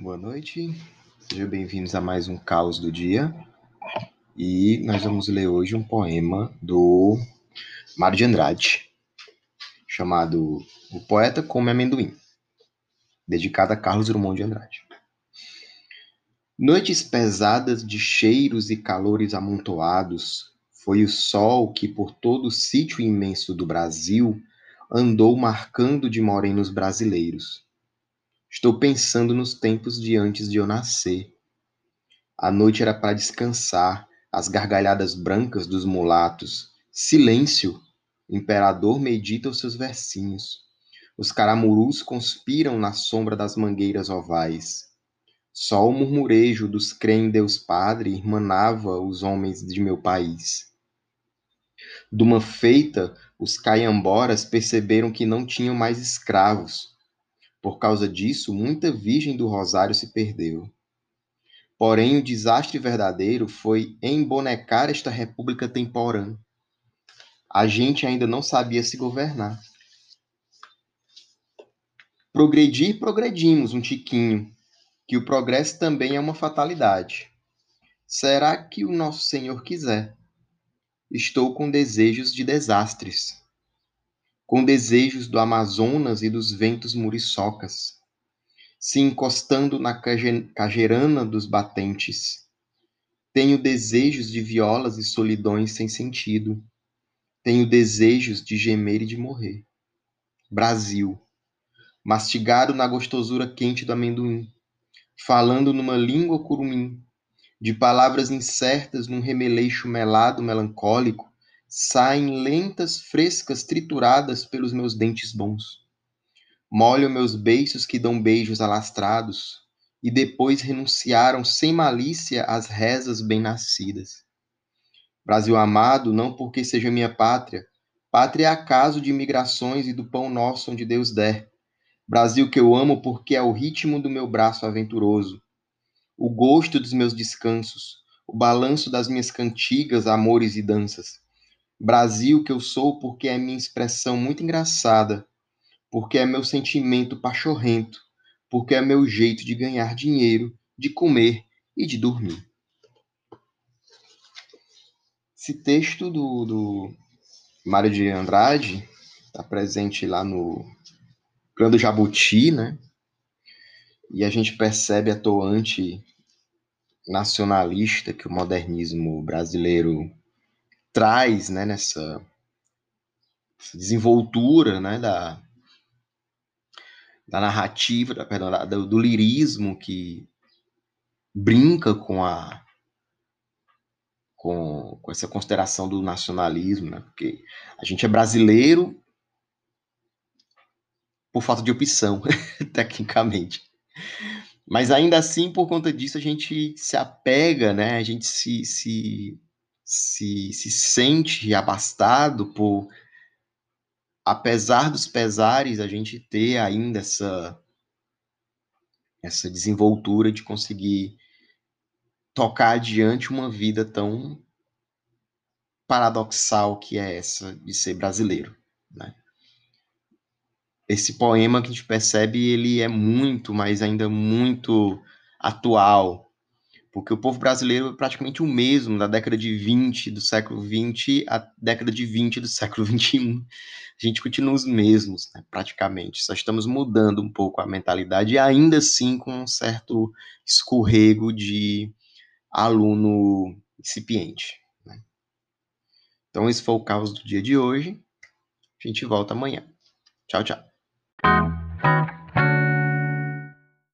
Boa noite, sejam bem-vindos a mais um Caos do Dia. E nós vamos ler hoje um poema do Mário de Andrade, chamado O Poeta Come Amendoim, dedicado a Carlos Drummond de Andrade. Noites pesadas de cheiros e calores amontoados, foi o sol que por todo o sítio imenso do Brasil andou marcando de morenos brasileiros Estou pensando nos tempos de antes de eu nascer. A noite era para descansar, as gargalhadas brancas dos mulatos. Silêncio! O imperador medita os seus versinhos. Os caramurus conspiram na sombra das mangueiras ovais. Só o murmurejo dos crê em Deus Padre irmanava os homens de meu país. De uma feita, os caiamboras perceberam que não tinham mais escravos por causa disso, muita Virgem do Rosário se perdeu. Porém, o desastre verdadeiro foi embonecar esta república temporã. A gente ainda não sabia se governar. Progredir, progredimos um tiquinho, que o progresso também é uma fatalidade. Será que o nosso Senhor quiser? Estou com desejos de desastres com desejos do Amazonas e dos ventos muriçocas, se encostando na cajerana dos batentes. Tenho desejos de violas e solidões sem sentido. Tenho desejos de gemer e de morrer. Brasil, mastigado na gostosura quente do amendoim, falando numa língua curumim, de palavras incertas num remeleixo melado melancólico, saem lentas, frescas, trituradas pelos meus dentes bons. Molho meus beiços que dão beijos alastrados, e depois renunciaram sem malícia às rezas bem-nascidas. Brasil amado, não porque seja minha pátria, pátria é acaso de migrações e do pão nosso onde Deus der. Brasil que eu amo porque é o ritmo do meu braço aventuroso, o gosto dos meus descansos, o balanço das minhas cantigas, amores e danças. Brasil que eu sou porque é minha expressão muito engraçada, porque é meu sentimento pachorrento, porque é meu jeito de ganhar dinheiro, de comer e de dormir. Esse texto do, do Mário de Andrade está presente lá no Plano Jabuti, né? E a gente percebe a toante nacionalista que o modernismo brasileiro traz né, nessa desenvoltura né, da, da narrativa, da, perdão, da, do, do lirismo que brinca com a com, com essa consideração do nacionalismo, né? porque a gente é brasileiro por falta de opção, tecnicamente. Mas ainda assim, por conta disso, a gente se apega, né? A gente se, se se, se sente abastado por, apesar dos pesares, a gente ter ainda essa, essa desenvoltura de conseguir tocar adiante uma vida tão paradoxal que é essa de ser brasileiro, né? Esse poema que a gente percebe, ele é muito, mas ainda muito atual, porque o povo brasileiro é praticamente o mesmo da década de 20 do século 20 à década de 20 do século 21. A gente continua os mesmos, né, praticamente. Só estamos mudando um pouco a mentalidade e ainda assim com um certo escorrego de aluno incipiente. Né? Então, esse foi o caos do dia de hoje. A gente volta amanhã. Tchau, tchau.